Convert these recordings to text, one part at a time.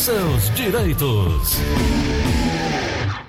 seus direitos.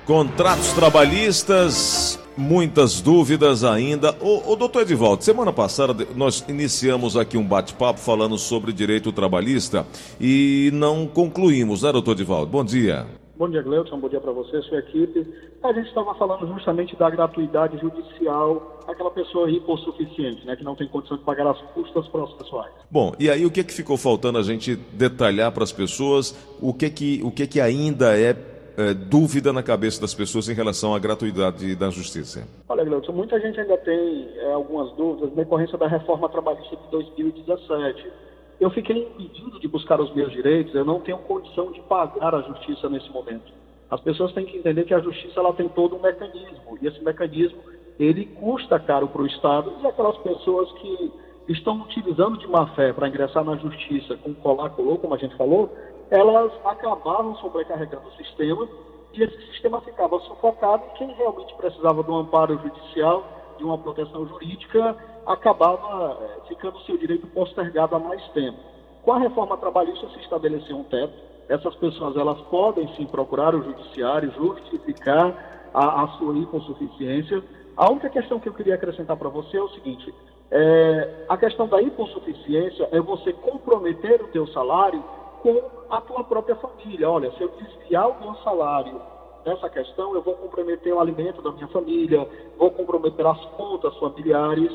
Contratos trabalhistas, muitas dúvidas ainda. O, doutor Edivaldo, semana passada nós iniciamos aqui um bate-papo falando sobre direito trabalhista e não concluímos, né, doutor Edivaldo? Bom dia. Bom dia, Gleuton. Bom dia para você, sua equipe. A gente estava falando justamente da gratuidade judicial, aquela pessoa hipossuficiente, né, que não tem condição de pagar as custas processuais. Bom, e aí o que, que ficou faltando a gente detalhar para as pessoas? O que que, o que, que ainda é, é, dúvida na cabeça das pessoas em relação à gratuidade da justiça? Olha, Gleuton, muita gente ainda tem é, algumas dúvidas na decorrência da reforma trabalhista de 2017 eu fiquei impedido de buscar os meus direitos, eu não tenho condição de pagar a justiça nesse momento. As pessoas têm que entender que a justiça ela tem todo um mecanismo, e esse mecanismo ele custa caro para o Estado, e aquelas pessoas que estão utilizando de má fé para ingressar na justiça com colar colou, como a gente falou, elas acabavam sobrecarregando o sistema, e esse sistema ficava sufocado, e quem realmente precisava do amparo judicial, de uma proteção jurídica, acabava é, ficando seu direito postergado há mais tempo. Com a reforma trabalhista se estabeleceu um teto. Essas pessoas elas podem sim procurar o judiciário, justificar a, a sua hipossuficiência. A única questão que eu queria acrescentar para você é o seguinte: é, a questão da hipossuficiência é você comprometer o teu salário com a tua própria família. Olha, se eu desviar o meu salário dessa questão, eu vou comprometer o alimento da minha família, vou comprometer as contas familiares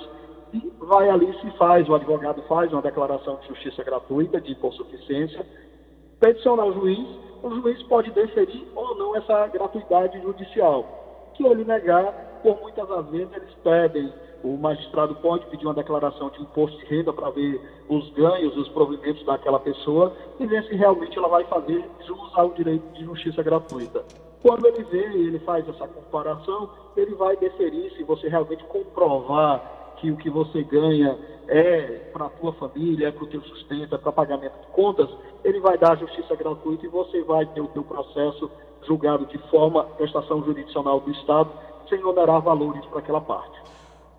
e vai ali se faz, o advogado faz uma declaração de justiça gratuita, de hipossuficiência, peticiona ao juiz, o juiz pode deferir ou não essa gratuidade judicial. Que ele negar, por muitas das vezes eles pedem, o magistrado pode pedir uma declaração de imposto de renda para ver os ganhos, os provimentos daquela pessoa e ver se realmente ela vai fazer jus ao direito de justiça gratuita. Quando ele vê e ele faz essa comparação, ele vai deferir se você realmente comprovar que o que você ganha é para a tua família, é para o teu sustento, é para pagamento de contas, ele vai dar a justiça gratuita e você vai ter o teu processo julgado de forma prestação jurisdicional do Estado, sem onerar valores para aquela parte.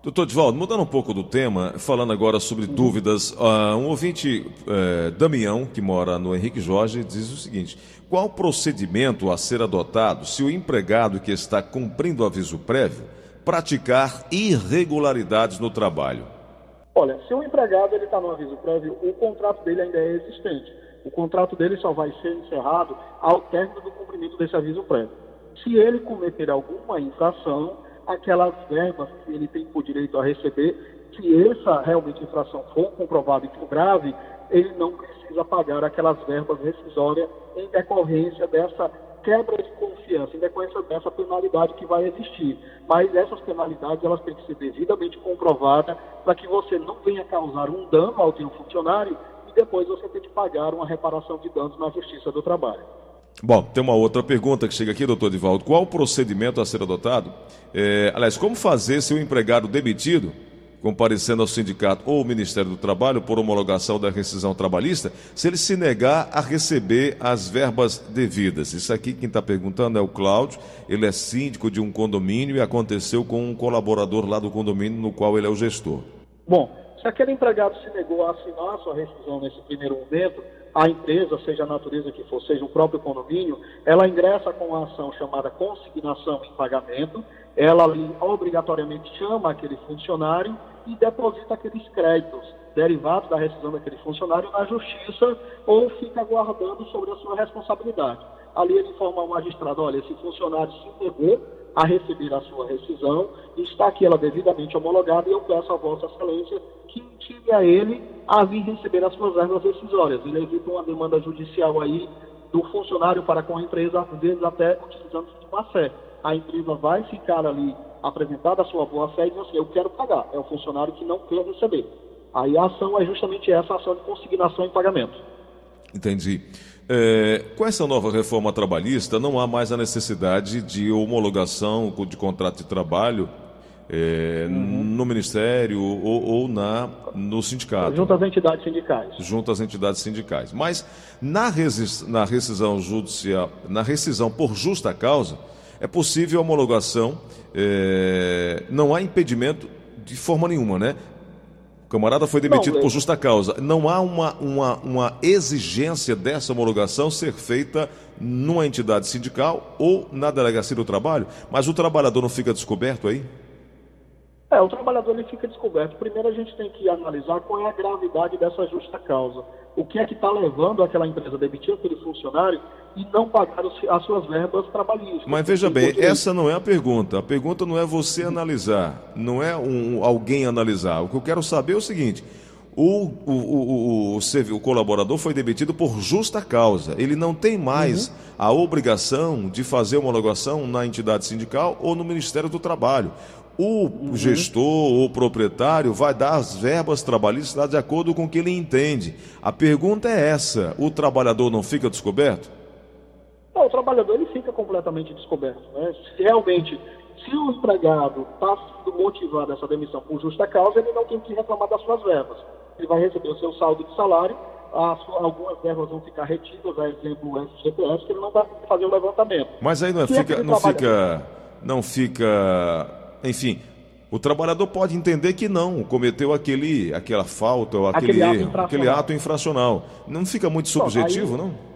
Doutor Divaldo, mudando um pouco do tema, falando agora sobre uhum. dúvidas, uh, um ouvinte, uh, Damião, que mora no Henrique Jorge, diz o seguinte: qual procedimento a ser adotado se o empregado que está cumprindo o aviso prévio praticar irregularidades no trabalho? Olha, se o empregado ele está no aviso prévio, o contrato dele ainda é existente. O contrato dele só vai ser encerrado ao término do cumprimento desse aviso prévio. Se ele cometer alguma infração, aquelas verbas que ele tem por direito a receber, se essa realmente infração for comprovada e for grave, ele não precisa pagar aquelas verbas rescisórias em decorrência dessa quebra de confiança em decorrência dessa penalidade que vai existir. Mas essas penalidades elas têm que ser devidamente comprovadas para que você não venha causar um dano ao teu funcionário e depois você tem que pagar uma reparação de danos na Justiça do Trabalho. Bom, tem uma outra pergunta que chega aqui, doutor Divaldo. Qual o procedimento a ser adotado? É, aliás, como fazer se o empregado demitido comparecendo ao sindicato ou ao Ministério do Trabalho por homologação da rescisão trabalhista, se ele se negar a receber as verbas devidas. Isso aqui quem está perguntando é o Cláudio, ele é síndico de um condomínio e aconteceu com um colaborador lá do condomínio no qual ele é o gestor. Bom, se aquele empregado se negou a assinar a sua rescisão nesse primeiro momento, a empresa, seja a natureza que for, seja o próprio condomínio, ela ingressa com uma ação chamada consignação em pagamento, ela ali obrigatoriamente chama aquele funcionário e deposita aqueles créditos derivados da rescisão daquele funcionário na justiça ou fica guardando sobre a sua responsabilidade. Ali ele informa ao magistrado, olha, esse funcionário se negou a receber a sua rescisão, está aqui ela devidamente homologada e eu peço a Vossa Excelência que intigue a ele a vir receber as suas verbas rescisórias. Ele evita uma demanda judicial aí do funcionário para com a empresa, às vezes até utilizando de má fé. A empresa vai ficar ali apresentada a sua boa fé e dizer assim, eu quero pagar. É o funcionário que não quer receber. Aí a ação é justamente essa ação de consignação em pagamento. Entendi. É, com essa nova reforma trabalhista, não há mais a necessidade de homologação de contrato de trabalho é, uhum. no Ministério ou, ou, na, no sindicato. Junto às entidades sindicais. Junto às entidades sindicais. Mas na, rescis, na rescisão judicial, na rescisão por justa causa, é possível a homologação, é, não há impedimento de forma nenhuma, né? O camarada foi demitido não, por justa causa. Não há uma, uma, uma exigência dessa homologação ser feita numa entidade sindical ou na delegacia do trabalho, mas o trabalhador não fica descoberto aí? É, o trabalhador ele fica descoberto. Primeiro a gente tem que analisar qual é a gravidade dessa justa causa. O que é que está levando aquela empresa a demitir aquele funcionário e não pagar as suas verbas trabalhistas. Mas veja bem, essa não é a pergunta. A pergunta não é você analisar, não é um, alguém analisar. O que eu quero saber é o seguinte: o, o, o, o, o colaborador foi demitido por justa causa. Ele não tem mais uhum. a obrigação de fazer homologação na entidade sindical ou no Ministério do Trabalho. O uhum. gestor ou proprietário vai dar as verbas trabalhistas de acordo com o que ele entende. A pergunta é essa: o trabalhador não fica descoberto? Não, o trabalhador ele fica completamente descoberto. Né? Se realmente, se o empregado está motivado a essa demissão por justa causa, ele não tem que reclamar das suas verbas. Ele vai receber o seu saldo de salário, sua, algumas verbas vão ficar retidas, a exemplo o SGPS, que ele não vai fazer o levantamento. Mas aí não, é fica, não fica, não fica, enfim, o trabalhador pode entender que não, cometeu aquele, aquela falta ou aquele, aquele erro, aquele ato infracional. Não fica muito subjetivo, não? não?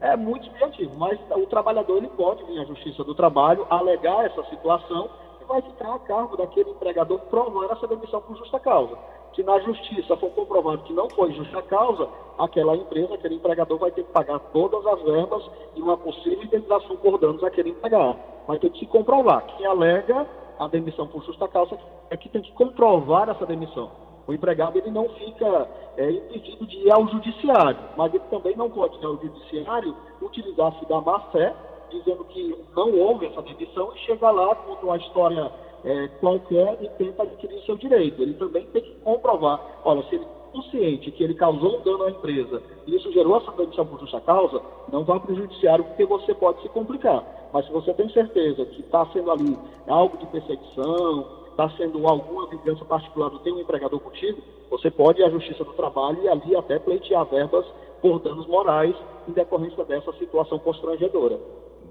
é muito subjetivo, mas o trabalhador ele pode vir à Justiça do Trabalho alegar essa situação e vai ficar a cargo daquele empregador provar essa demissão por justa causa. Se na Justiça for comprovado que não foi justa causa, aquela empresa, aquele empregador vai ter que pagar todas as verbas e uma possível indenização por danos àquele empregado. Vai ter que se comprovar. Quem alega a demissão por justa causa é que tem que comprovar essa demissão. O empregado ele não fica é, impedido de ir ao judiciário, mas ele também não pode ir ao judiciário utilizar-se da má fé, dizendo que não houve essa demissão e chega lá, conta uma história é, qualquer e tenta adquirir seu direito. Ele também tem que comprovar, olha, se ele consciente que ele causou um dano à empresa e isso gerou essa demissão por justa causa, não vá para o judiciário porque você pode se complicar. Mas se você tem certeza que está sendo ali algo de perseguição, está sendo alguma vingança particular do teu empregador contigo, você pode ir à Justiça do Trabalho e ali até pleitear verbas por danos morais em decorrência dessa situação constrangedora.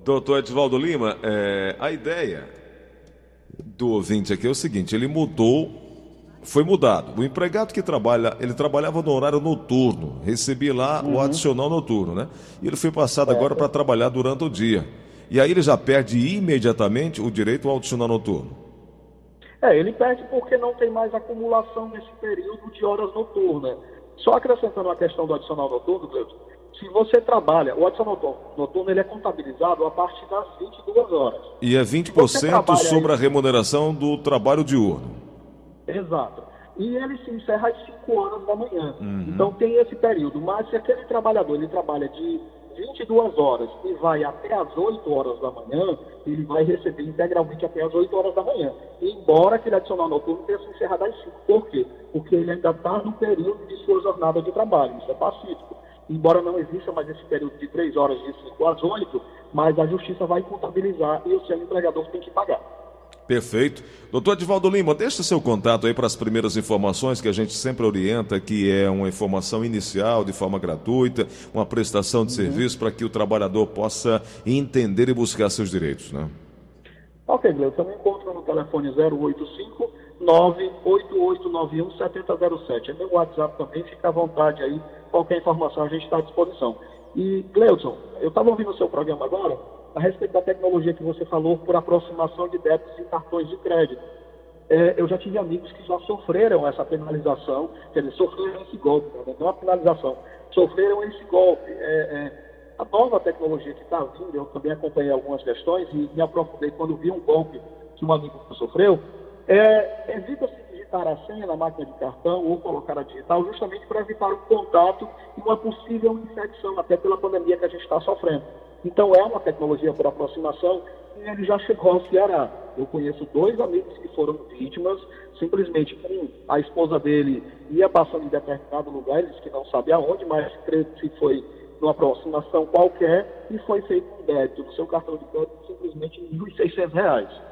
Doutor Edvaldo Lima, é, a ideia do ouvinte aqui é o seguinte, ele mudou, foi mudado. O empregado que trabalha, ele trabalhava no horário noturno, recebia lá uhum. o adicional noturno, né? E ele foi passado é, agora para trabalhar durante o dia. E aí ele já perde imediatamente o direito ao adicional noturno. É, ele perde porque não tem mais acumulação nesse período de horas noturnas. Só acrescentando a questão do adicional noturno, Cleiton, se você trabalha, o adicional noturno ele é contabilizado a partir das 22 horas. E é 20% sobre aí, a remuneração do trabalho diurno. Exato. E ele se encerra às 5 horas da manhã. Uhum. Então tem esse período. Mas se aquele trabalhador ele trabalha de 22 horas e vai até as 8 horas da manhã, ele vai receber integralmente até as 8 horas da manhã. embora aquele adicional noturno tenha se encerrado às 5. Por quê? Porque ele ainda está no período de sua jornada de trabalho. Isso é pacífico. Embora não exista mais esse período de 3 horas de 5 às 8, mas a justiça vai contabilizar e o seu empregador tem que pagar. Perfeito. Doutor Edivaldo Lima, deixa seu contato aí para as primeiras informações que a gente sempre orienta, que é uma informação inicial, de forma gratuita, uma prestação de uhum. serviço para que o trabalhador possa entender e buscar seus direitos, né? Ok, Gleison, me encontro no telefone 085 98891 7007. É meu WhatsApp também, fica à vontade aí, qualquer informação a gente está à disposição. E, Gleudson, eu estava ouvindo o seu programa agora, a respeito da tecnologia que você falou por aproximação de débitos e cartões de crédito. É, eu já tive amigos que já sofreram essa penalização, quer dizer, sofreram esse golpe, né? não a penalização, sofreram esse golpe. É, é, a nova tecnologia que está vindo, eu também acompanhei algumas questões e me aprofundei quando vi um golpe que um amigo sofreu, é, evita-se digitar a senha na máquina de cartão ou colocar a digital justamente para evitar o contato e uma possível infecção, até pela pandemia que a gente está sofrendo. Então é uma tecnologia por aproximação e ele já chegou ao Ceará. Eu conheço dois amigos que foram vítimas, simplesmente um, a esposa dele ia passando em determinado lugar, eles que não sabem aonde, mas creio que foi numa aproximação qualquer e foi feito um débito do seu cartão de crédito simplesmente R$ 1.600.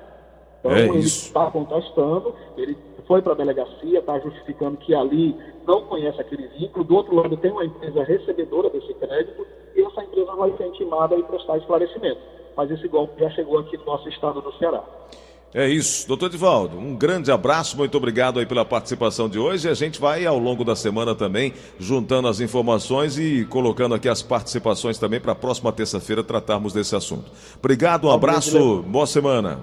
Então é ele está contestando, ele foi para a delegacia, está justificando que ali não conhece aquele vínculo, do outro lado tem uma empresa recebedora desse crédito e essa empresa vai ser intimada e prestar esclarecimento. Mas esse golpe já chegou aqui no nosso estado do Ceará. É isso. Doutor Divaldo, um grande abraço, muito obrigado aí pela participação de hoje. A gente vai ao longo da semana também juntando as informações e colocando aqui as participações também para a próxima terça-feira tratarmos desse assunto. Obrigado, um abraço, boa semana.